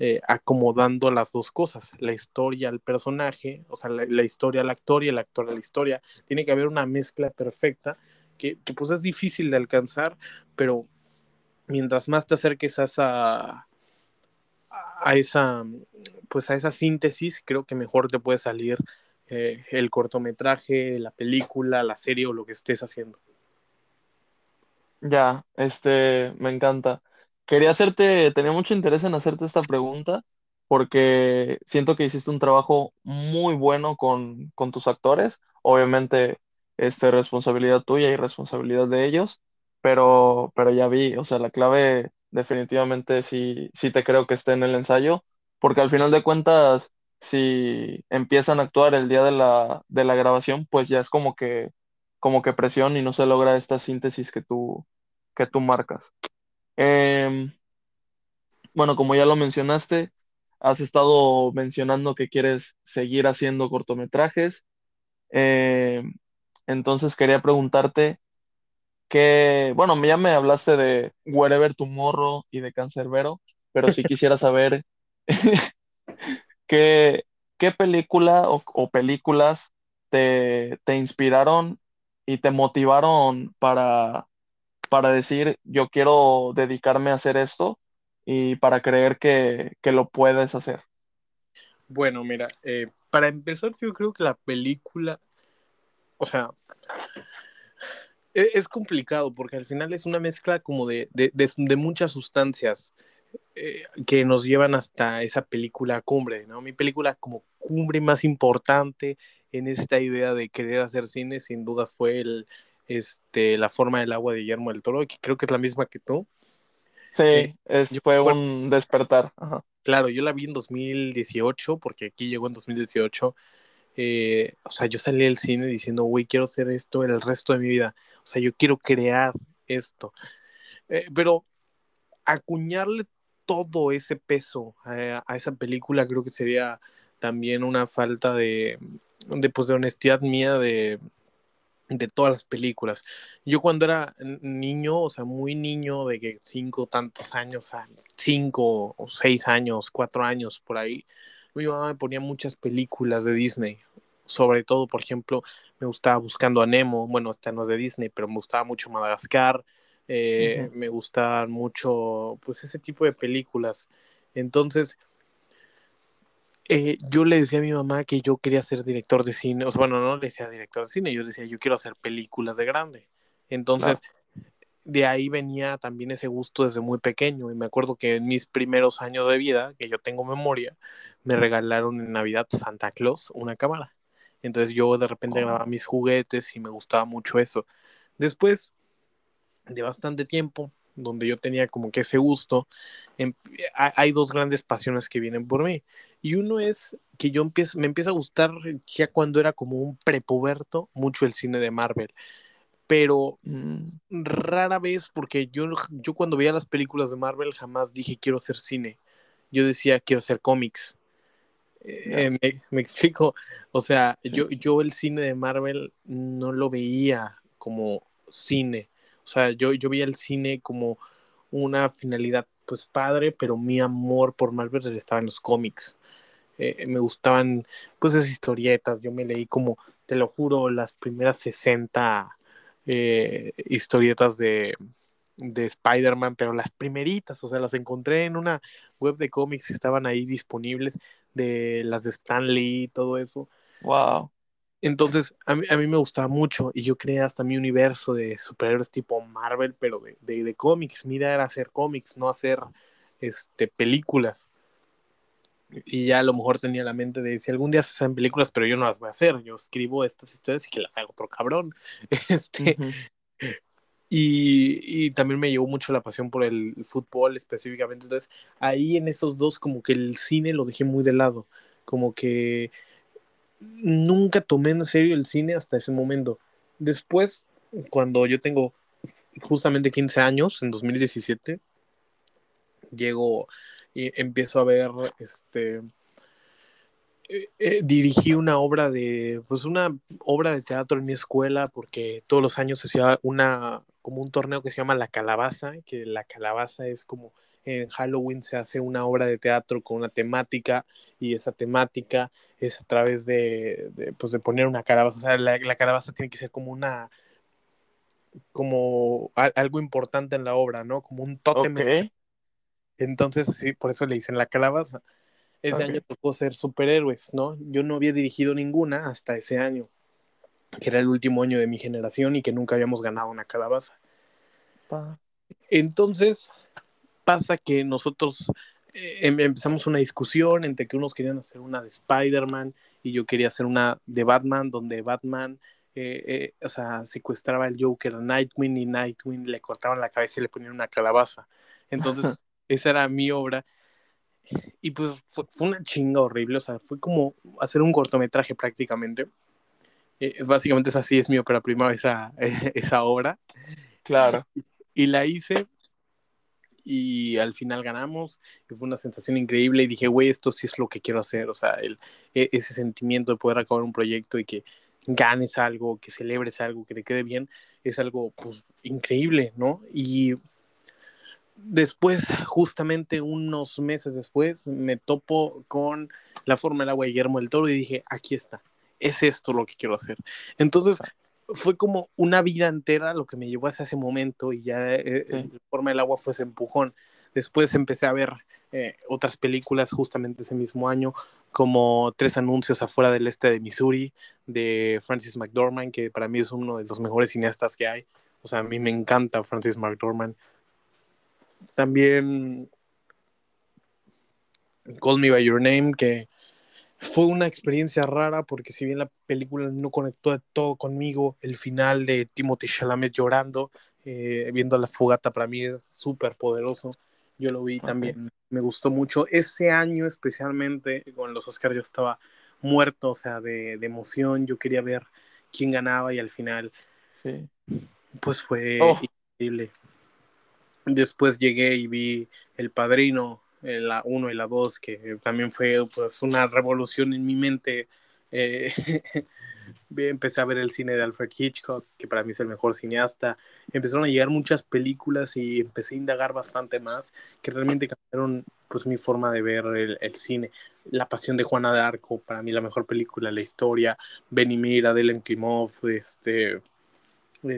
Eh, acomodando las dos cosas, la historia al personaje, o sea, la, la historia al actor y el actor a la historia. Tiene que haber una mezcla perfecta que, pues es difícil de alcanzar, pero mientras más te acerques a esa, a esa, pues a esa síntesis, creo que mejor te puede salir eh, el cortometraje, la película, la serie o lo que estés haciendo. Ya, este, me encanta. Quería hacerte, tenía mucho interés en hacerte esta pregunta porque siento que hiciste un trabajo muy bueno con, con tus actores. Obviamente, este, responsabilidad tuya y responsabilidad de ellos, pero, pero ya vi, o sea, la clave definitivamente sí, sí te creo que esté en el ensayo, porque al final de cuentas, si empiezan a actuar el día de la, de la grabación, pues ya es como que como que presión y no se logra esta síntesis que tú, que tú marcas. Em, bueno, como ya lo mencionaste, has estado mencionando que quieres seguir haciendo cortometrajes. Em, entonces quería preguntarte que, bueno, ya me hablaste de Wherever Tomorrow y de Cancerbero, pero sí quisiera saber qué, qué película o, o películas te, te inspiraron y te motivaron para para decir, yo quiero dedicarme a hacer esto y para creer que, que lo puedes hacer? Bueno, mira, eh, para empezar, yo creo que la película, o sea, es, es complicado porque al final es una mezcla como de, de, de, de muchas sustancias eh, que nos llevan hasta esa película cumbre, ¿no? Mi película como cumbre más importante en esta idea de querer hacer cine, sin duda fue el, este, La forma del agua de Guillermo del Toro, que creo que es la misma que tú. Eh, Sí, es, yo, fue bueno, un despertar. Ajá. claro, yo la vi en 2018, porque aquí llegó en 2018. Eh, o sea, yo salí del cine diciendo, güey, quiero hacer esto el resto de mi vida. O sea, yo quiero crear esto. Eh, pero acuñarle todo ese peso a, esa película creo que sería también una falta de, de, pues, honestidad mía de, de todas las películas. Yo cuando era niño, o sea, muy niño, de que cinco tantos años, cinco o seis años, cuatro años por ahí, mi mamá me ponía muchas películas de Disney. Sobre todo, por ejemplo, me gustaba Buscando a Nemo. Bueno, esta no es de Disney, pero me gustaba mucho Madagascar. Eh, me gustaban mucho, pues, ese tipo de películas. Entonces, eh, yo le decía a mi mamá que yo quería ser director de cine, o sea, bueno, no le decía director de cine, yo decía, yo quiero hacer películas de grande. Entonces, Claro. de ahí venía también ese gusto desde muy pequeño. Y me acuerdo que en mis primeros años de vida, que yo tengo memoria, me regalaron en Navidad Santa Claus una cámara. Entonces yo de repente grababa mis juguetes y me gustaba mucho eso. Después de bastante tiempo, donde yo tenía como que ese gusto, em, hay dos grandes pasiones que vienen por mí. Y uno es que yo empiezo, me empieza a gustar ya cuando era como un prepuberto mucho el cine de Marvel. Pero mm, rara vez, porque yo, yo cuando veía las películas de Marvel jamás dije quiero hacer cine. Yo decía quiero hacer cómics. Eh, me, me, explico. O sea, sí. yo, yo el cine de Marvel no lo veía como cine. O sea, yo, yo veía el cine como una finalidad pues padre, pero mi amor por Marvel estaba en los cómics. Eh, me gustaban pues esas historietas. Yo me leí como, te lo juro, las primeras 60 eh, historietas de, de Spider-Man, pero las primeritas, o sea, las encontré en una web de cómics estaban ahí disponibles, de las de Stan Lee y todo eso. Wow. Entonces, a mí, a mí, me gustaba mucho y yo creé hasta mi universo de superhéroes tipo Marvel, pero de, de, de cómics. Mi idea era hacer cómics, no hacer este, películas. Y ya a lo mejor tenía la mente de si algún día se hacen películas, pero yo no las voy a hacer. Yo escribo estas historias y que las haga otro cabrón. Este. Y, también me llevó mucho la pasión por el fútbol específicamente. Entonces, ahí en esos dos, como que el cine lo dejé muy de lado. Como que nunca tomé en serio el cine hasta ese momento. Después, cuando yo tengo justamente 15 años, en 2017, llego y empiezo a ver este eh, eh, dirigí una obra de pues una obra de teatro en mi escuela porque todos los años hacía una como un torneo que se llama La Calabaza, que la calabaza es como en Halloween se hace una obra de teatro con una temática y esa temática es a través de, de pues de poner una calabaza, o sea, la, la, calabaza tiene que ser como una como a, algo importante en la obra, ¿no? Como un tótem. Entonces, sí, por eso le dicen la calabaza. Ese ok. año tocó ser superhéroes, ¿no? Yo no había dirigido ninguna hasta ese año, que era el último año de mi generación y que nunca habíamos ganado una calabaza. Entonces pasa que nosotros eh, em, empezamos una discusión entre que unos querían hacer una de Spider-Man y yo quería hacer una de Batman, donde Batman, eh, eh, o sea, secuestraba al Joker a Nightwing y Nightwing le cortaban la cabeza y le ponían una calabaza. Entonces, esa era mi obra. Y pues fue, una chinga horrible, o sea, fue como hacer un cortometraje prácticamente. Básicamente es así, es mi ópera prima, esa, esa obra. Claro. Y la hice y al final ganamos y fue una sensación increíble y dije, güey, esto sí es lo que quiero hacer, o sea, el, e, ese sentimiento de poder acabar un proyecto y que ganes algo, que celebres algo, que te quede bien, es algo pues increíble, ¿no? Y después, justamente unos meses después, me topo con la forma del agua de Guillermo del Toro y dije, aquí está, es esto lo que quiero hacer. Entonces, fue como una vida entera lo que me llevó hacia ese momento y ya eh, eh forma del agua fue ese empujón. Después empecé a ver eh, otras películas justamente ese mismo año, como Tres Anuncios afuera del este de Missouri, de Francis McDormand, que para mí es uno de los mejores cineastas que hay. O sea, a mí me encanta Francis McDormand. También Call Me By Your Name, que fue una experiencia rara porque si bien la película no conectó de todo conmigo, el final de Timothy Chalamet llorando, eh, viendo la fogata para mí es súper poderoso. Yo lo vi también, me gustó mucho. Ese año especialmente, con los Oscars yo estaba muerto, o sea, de, emoción, yo quería ver quién ganaba y al final, sí. pues fue oh. increíble. Después llegué y vi El Padrino, la 1 y la 2, que también fue pues una revolución en mi mente. Eh, empecé a ver el cine de Alfred Hitchcock, que para mí es el mejor cineasta. Empezaron a llegar muchas películas y empecé a indagar bastante más, que realmente cambiaron pues mi forma de ver el, el cine. La pasión de Juana de Arco, para mí la mejor película de la historia. Benny Mira, Adelen Klimov, este,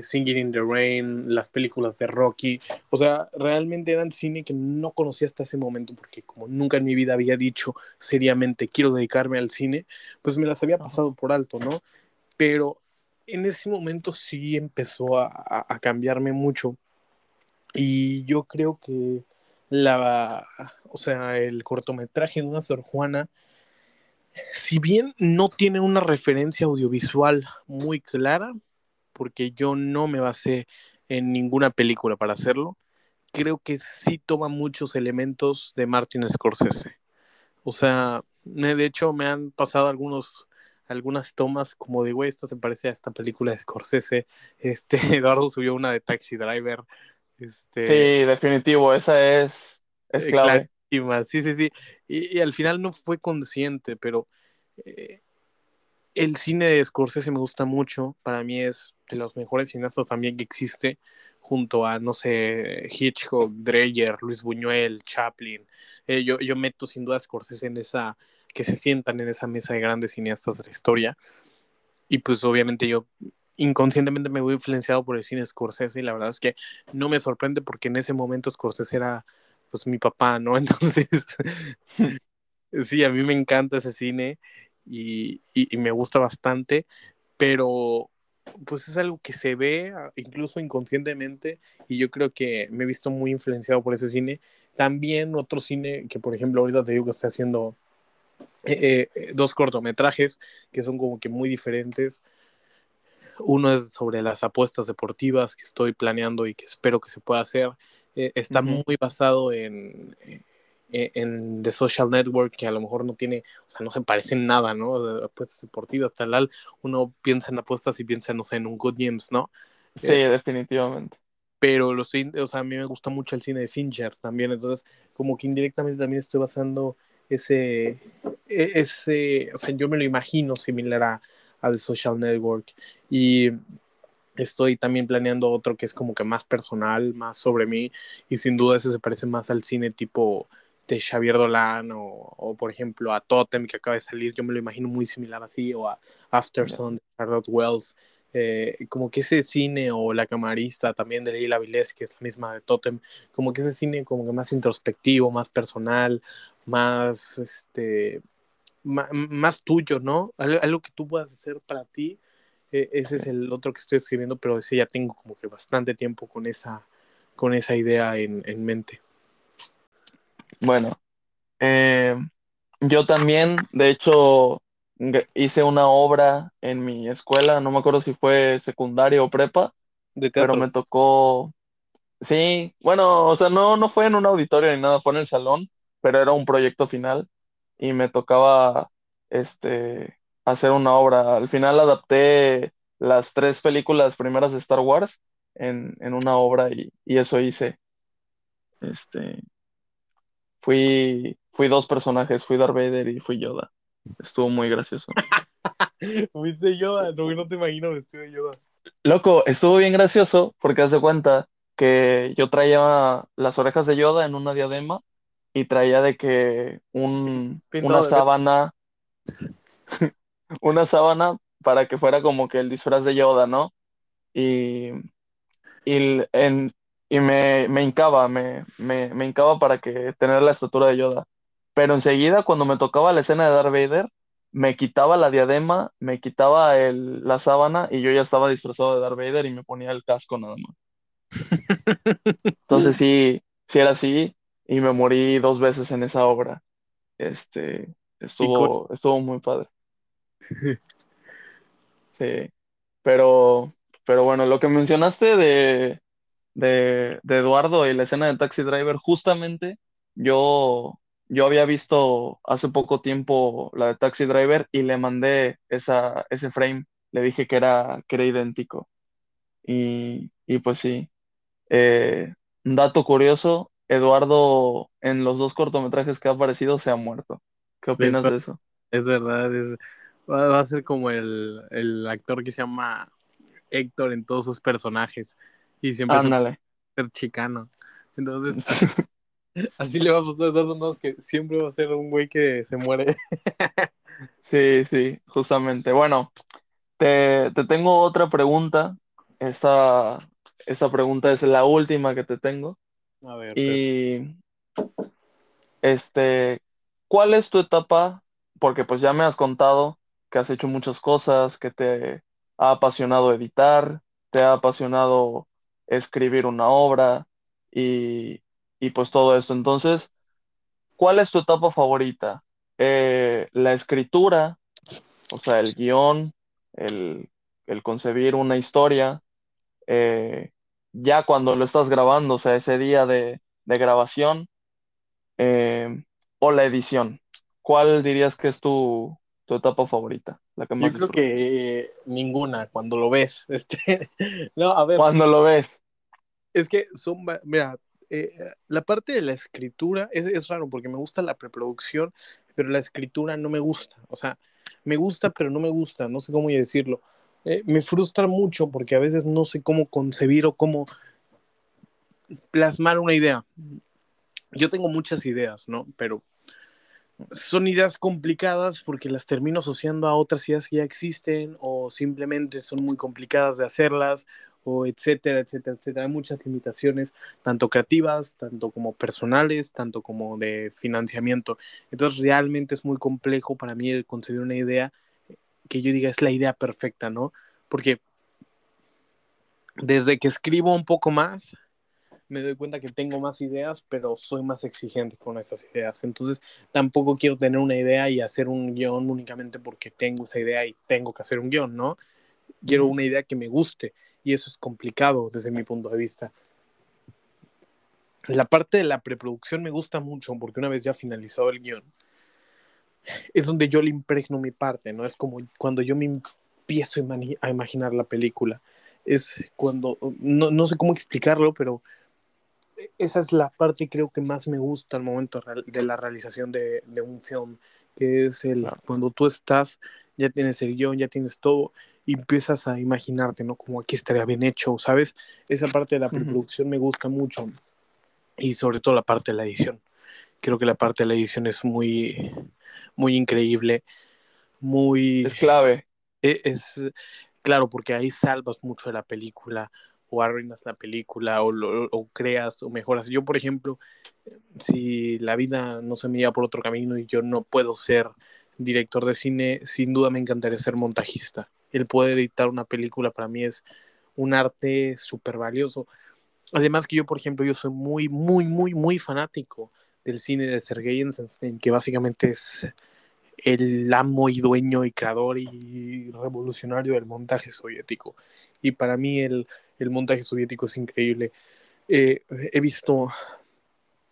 Singing in the Rain, las películas de Rocky, o sea, realmente eran cine que no conocía hasta ese momento porque como nunca en mi vida había dicho seriamente quiero dedicarme al cine, pues me las había pasado por alto, ¿no? Pero en ese momento sí empezó a, a cambiarme mucho. Y yo creo que la, o sea, el cortometraje de una Sor Juana, si bien no tiene una referencia audiovisual muy clara, porque yo no me basé en ninguna película para hacerlo, creo que sí toma muchos elementos de Martin Scorsese. O sea, de hecho me han pasado algunos algunas tomas como de, güey, esta se parece a esta película de Scorsese. Este, Eduardo subió una de Taxi Driver. Este, sí, definitivo, esa es, es eh, clave. Sí, sí, sí. Y, al final no fue consciente, pero eh, el cine de Scorsese me gusta mucho. Para mí es de los mejores cineastas también que existe, junto a, no sé, Hitchcock, Dreyer, Luis Buñuel, Chaplin. Eh, yo, yo meto sin duda a Scorsese en esa, que se sientan en esa mesa de grandes cineastas de la historia. Y pues obviamente yo inconscientemente me voy influenciado por el cine Scorsese y la verdad es que no me sorprende porque en ese momento Scorsese era pues mi papá, ¿no? Entonces, sí, a mí me encanta ese cine y, me gusta bastante, pero pues es algo que se ve ah, incluso inconscientemente y yo creo que me he visto muy influenciado por ese cine. También otro cine que por ejemplo ahorita te digo que estoy haciendo eh, eh, dos cortometrajes que son como que muy diferentes. Uno es sobre las apuestas deportivas que estoy planeando y que espero que se pueda hacer. Eh, está muy basado en, en The Social Network que a lo mejor no tiene, o sea, no se parecen nada, ¿no? apuestas deportivas, tal, uno piensa en apuestas y piensa, no sé, en un Good Games, ¿no? Sí, definitivamente. Pero los, o sea, a mí me gusta mucho el cine de Fincher también, entonces como que indirectamente también estoy basando ese, e, ese, o sea, yo me lo imagino similar a, a The Social Network y estoy también planeando otro que es como que más personal, más sobre mí y sin duda ese se parece más al cine tipo de Xavier Dolan o, por ejemplo a Totem que acaba de salir, yo me lo imagino muy similar así, o a Afterson de Charlotte Wells, eh, como que ese cine o La Camarista también de Leila Vilés, que es la misma de Totem, como que ese cine como que más introspectivo, más personal, más, este, más, tuyo, ¿no? Algo, que tú puedas hacer para ti. E, ese es el otro que estoy escribiendo, pero ese ya tengo como que bastante tiempo con esa, con esa idea en, en mente. Bueno, eh, yo también, de hecho, hice una obra en mi escuela, no me acuerdo si fue secundaria o prepa, De pero me tocó, sí, bueno, o sea, no, no fue en un auditorio ni nada, fue en el salón, pero era un proyecto final y me tocaba, este, hacer una obra. Al final adapté las tres películas primeras de Star Wars en, en una obra y, y eso hice. Este, fui, fui dos personajes, fui Darth Vader y fui Yoda. Estuvo muy gracioso. ¿Viste Yoda? No, no te imagino vestido de Yoda. Loco, estuvo bien gracioso porque haz de cuenta que yo traía las orejas de Yoda en una diadema y traía de que un, Pintado una sábana, una sábana para que fuera como que el disfraz de Yoda, ¿no? Y, y, en, y me, me hincaba, me, me, me hincaba para que tener la estatura de Yoda. Pero enseguida, cuando me tocaba la escena de Darth Vader, me quitaba la diadema, me quitaba el, la sábana y yo ya estaba disfrazado de Darth Vader y me ponía el casco nada más. Entonces sí, sí era así y me morí dos veces en esa obra. Este, estuvo, estuvo muy padre. Sí, pero, pero bueno, lo que mencionaste de, de, de Eduardo y la escena de Taxi Driver, justamente yo, yo había visto hace poco tiempo la de Taxi Driver y le mandé esa, ese frame, le dije que era, que era idéntico. Y, y pues sí, Eh, un dato curioso, Eduardo en los dos cortometrajes que ha aparecido se ha muerto. ¿Qué opinas de eso? Es verdad, es, va, va a ser como el, el actor que se llama Héctor en todos sus personajes y siempre Ándale. a ser chicano. Entonces, así, así le va a pasar a que siempre va a ser un güey que se muere. Sí, sí, justamente. Bueno, te, te tengo otra pregunta. Esta, esta pregunta es la última que te tengo. A ver, Y este, ¿cuál es tu etapa? Porque pues ya me has contado que has hecho muchas cosas, que te ha apasionado editar, te ha apasionado escribir una obra y, y pues todo esto. Entonces, ¿cuál es tu etapa favorita? Eh, ¿la escritura, o sea, el guion, el, el concebir una historia? eh, ya cuando lo estás grabando, o sea, ese día de, de grabación eh, o la edición. ¿Cuál dirías que es tu, tu etapa favorita? La que yo más creo disfrutas. que ninguna cuando lo ves. Este, no, a ver, Cuando lo ves. Es que son, mira, eh, la parte de la escritura es, es raro porque me gusta la preproducción, pero la escritura no me gusta. O sea, me gusta, pero no me gusta, no sé cómo decirlo. Eh, me frustra mucho porque a veces no sé cómo concebir o cómo plasmar una idea. Yo tengo muchas ideas, ¿no? Pero son ideas complicadas porque las termino asociando a otras ideas que ya existen o simplemente son muy complicadas de hacerlas o etcétera, etcétera, etcétera. Hay muchas limitaciones, tanto creativas, tanto como personales, tanto como de financiamiento. Entonces realmente es muy complejo para mí el concebir una idea que yo diga es la idea perfecta, ¿no? Porque desde que escribo un poco más, me doy cuenta que tengo más ideas, pero soy más exigente con esas ideas. Entonces, tampoco quiero tener una idea y hacer un guion únicamente porque tengo esa idea y tengo que hacer un guion, ¿no? Quiero una idea que me guste y eso es complicado desde mi punto de vista. La parte de la preproducción me gusta mucho porque una vez ya finalizado el guion, es donde yo le impregno mi parte, ¿no? Es como cuando yo me empiezo a, imaginar la película. Es cuando, no, no sé cómo explicarlo, pero esa es la parte creo que más me gusta al momento de la realización de, de un film, que es el cuando tú estás, ya tienes el guion, ya tienes todo, y empiezas a imaginarte, ¿no? Como aquí estaría bien hecho, ¿sabes? Esa parte de la preproducción me gusta mucho, y sobre todo la parte de la edición. Creo que la parte de la edición es muy, muy increíble, muy... Es clave. e- es claro, porque ahí salvas mucho de la película o arruinas la película o, lo- o creas o mejoras. Yo, por ejemplo, si la vida no se me lleva por otro camino y yo no puedo ser director de cine, sin duda me encantaría ser montajista. El poder editar una película para mí es un arte súper valioso. Además que yo, por ejemplo, yo soy muy, muy, muy, muy fanático del cine de Sergei Eisenstein, que básicamente es el amo y dueño y creador y revolucionario del montaje soviético. Y para mí el, el montaje soviético es increíble. Eh, he visto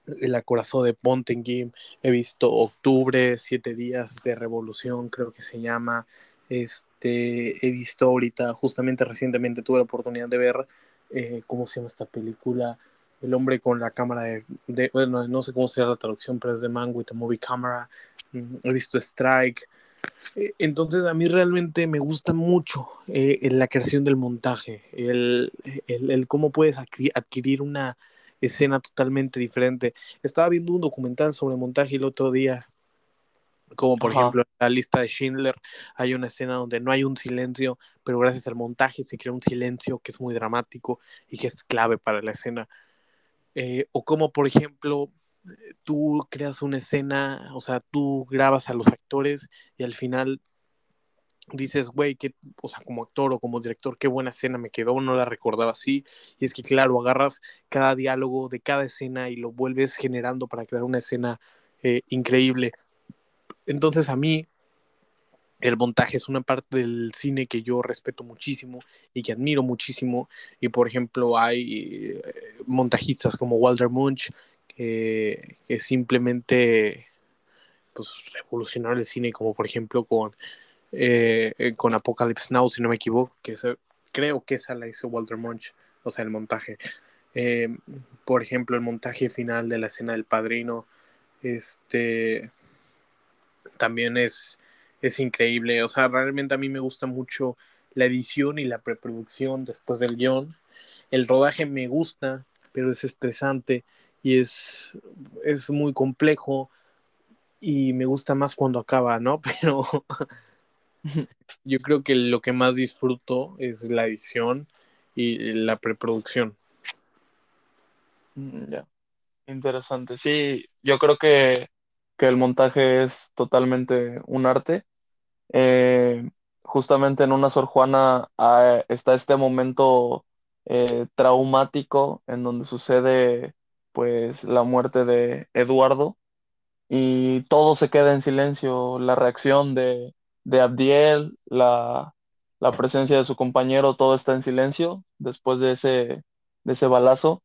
el acorazado de Game, he visto Octubre, Siete Días de Revolución, creo que se llama. Este, he visto ahorita, justamente recientemente tuve la oportunidad de ver, eh, ¿cómo se llama esta película? El hombre con la cámara de, bueno, no sé cómo se llama la traducción, pero es de Man with a Movie Camera. Mm, he visto Strike. Eh, entonces a mí realmente me gusta mucho eh, la creación del montaje, el, el, el, cómo puedes adquirir una escena totalmente diferente. Estaba viendo un documental sobre montaje el otro día, como por Ajá. ejemplo en la lista de Schindler, hay una escena donde no hay un silencio, pero gracias al montaje se crea un silencio que es muy dramático y que es clave para la escena. Eh, o como por ejemplo tú creas una escena, o sea, tú grabas a los actores y al final dices, güey, que, o sea, como actor o como director, qué buena escena me quedó, no la recordaba así. Y es que, claro, agarras cada diálogo de cada escena y lo vuelves generando para crear una escena eh, increíble. Entonces, a mí, el montaje es una parte del cine que yo respeto muchísimo y que admiro muchísimo. Y, por ejemplo, hay eh, montajistas como Walter Munch que, simplemente pues, revolucionaron el cine, como por ejemplo con eh, eh, con Apocalypse Now, si no me equivoco, que creo que esa la hizo Walter Munch, o sea, el montaje. Por ejemplo, el montaje final de la escena del padrino, este, también es, es increíble. O sea, realmente a mí me gusta mucho la edición y la preproducción después del guion. El rodaje me gusta, pero es estresante y es, es muy complejo y me gusta más cuando acaba, ¿no? Pero yo creo que lo que más disfruto es la edición y la preproducción. Mm, ya, interesante. Sí, yo creo que, que, el montaje es totalmente un arte. Eh, justamente en una Sor Juana ah, está este momento eh, traumático en donde sucede pues la muerte de Eduardo y todo se queda en silencio, la reacción de, de Abdiel, la, la, presencia de su compañero, todo está en silencio después de ese, de ese balazo.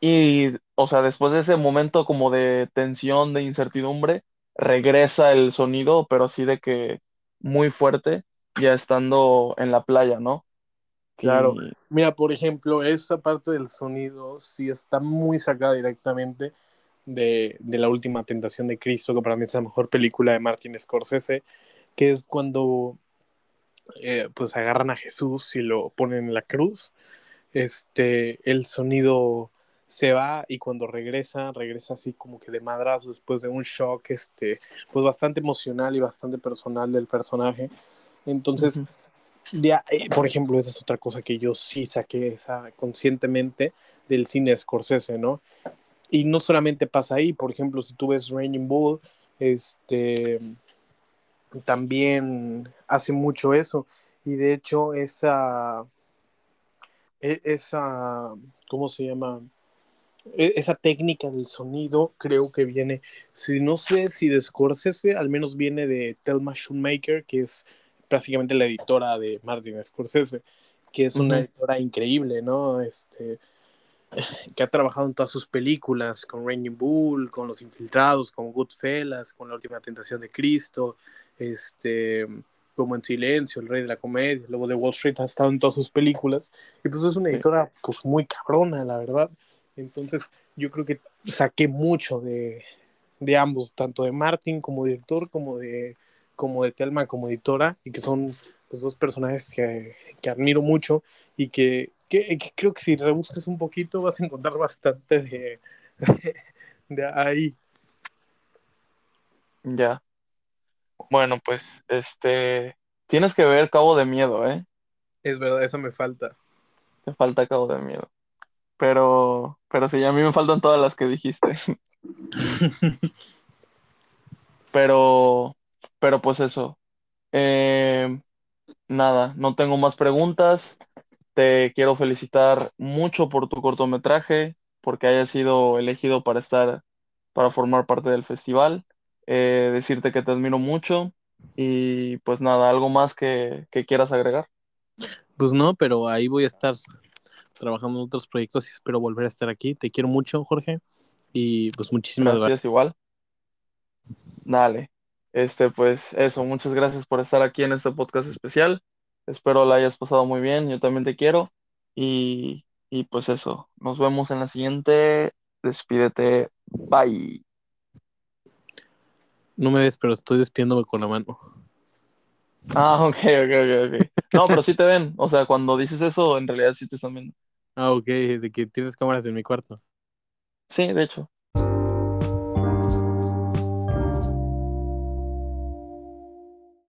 Y, o sea, después de ese momento como de tensión, de incertidumbre, regresa el sonido, pero así de que muy fuerte, ya estando en la playa, ¿no? Claro. Y... Mira, por ejemplo, esa parte del sonido sí está muy sacada directamente de, de, La Última Tentación de Cristo, que para mí es la mejor película de Martin Scorsese que es cuando eh, pues agarran a Jesús y lo ponen en la cruz, este, el sonido se va y cuando regresa, regresa así como que de madrazo después de un shock, este, pues bastante emocional y bastante personal del personaje. Entonces, uh -huh. ya, eh, por ejemplo, esa es otra cosa que yo sí saqué esa, conscientemente del cine Scorsese, ¿no? Y no solamente pasa ahí, por ejemplo, si tú ves Raining Bull, este, también hace mucho eso. Y de hecho, esa, e, esa, ¿cómo se llama? E, esa técnica del sonido creo que viene, si no sé si de Scorsese, al menos viene de Thelma Shoemaker, que es básicamente la editora de Martin Scorsese, que es una uh -huh. editora increíble, ¿no? Este, que ha trabajado en todas sus películas, con Raining Bull, con Los Infiltrados, con Goodfellas, con La Última Tentación de Cristo, este, como en Silencio, El Rey de la Comedia, luego de Wall Street ha estado en todas sus películas, y pues es una editora pues muy cabrona, la verdad. Entonces yo creo que saqué mucho de, de ambos, tanto de Martin como director, como de, como de Telma como editora, y que son pues, dos personajes que, que admiro mucho y que, que, que, creo que si rebuscas un poquito vas a encontrar bastante de, de, de ahí. Ya. Bueno, pues, este, tienes que ver Cabo de Miedo, ¿eh? Es verdad, eso me falta. Te falta Cabo de Miedo. Pero, pero sí, a mí me faltan todas las que dijiste. pero, pero pues eso. Eh, nada, no tengo más preguntas. te quiero felicitar mucho por tu cortometraje, porque hayas sido elegido para estar, para formar parte del festival. Eh, decirte que te admiro mucho y pues nada, algo más que, que quieras agregar. Pues no, pero ahí voy a estar trabajando en otros proyectos y espero volver a estar aquí. Te quiero mucho, Jorge. Y pues muchísimas Gracias, gracias. igual. Dale. Este, pues eso, muchas gracias por estar aquí en este podcast especial. Espero la hayas pasado muy bien, yo también te quiero. Y, y pues eso, nos vemos en la siguiente. Despídete. Bye. No me ves, pero estoy despidiéndome con la mano. Ah, ok, ok, ok, ok. No, pero sí te ven. O sea, cuando dices eso, en realidad sí te están viendo. Ah, ok, de que tienes cámaras en mi cuarto. Sí, de hecho.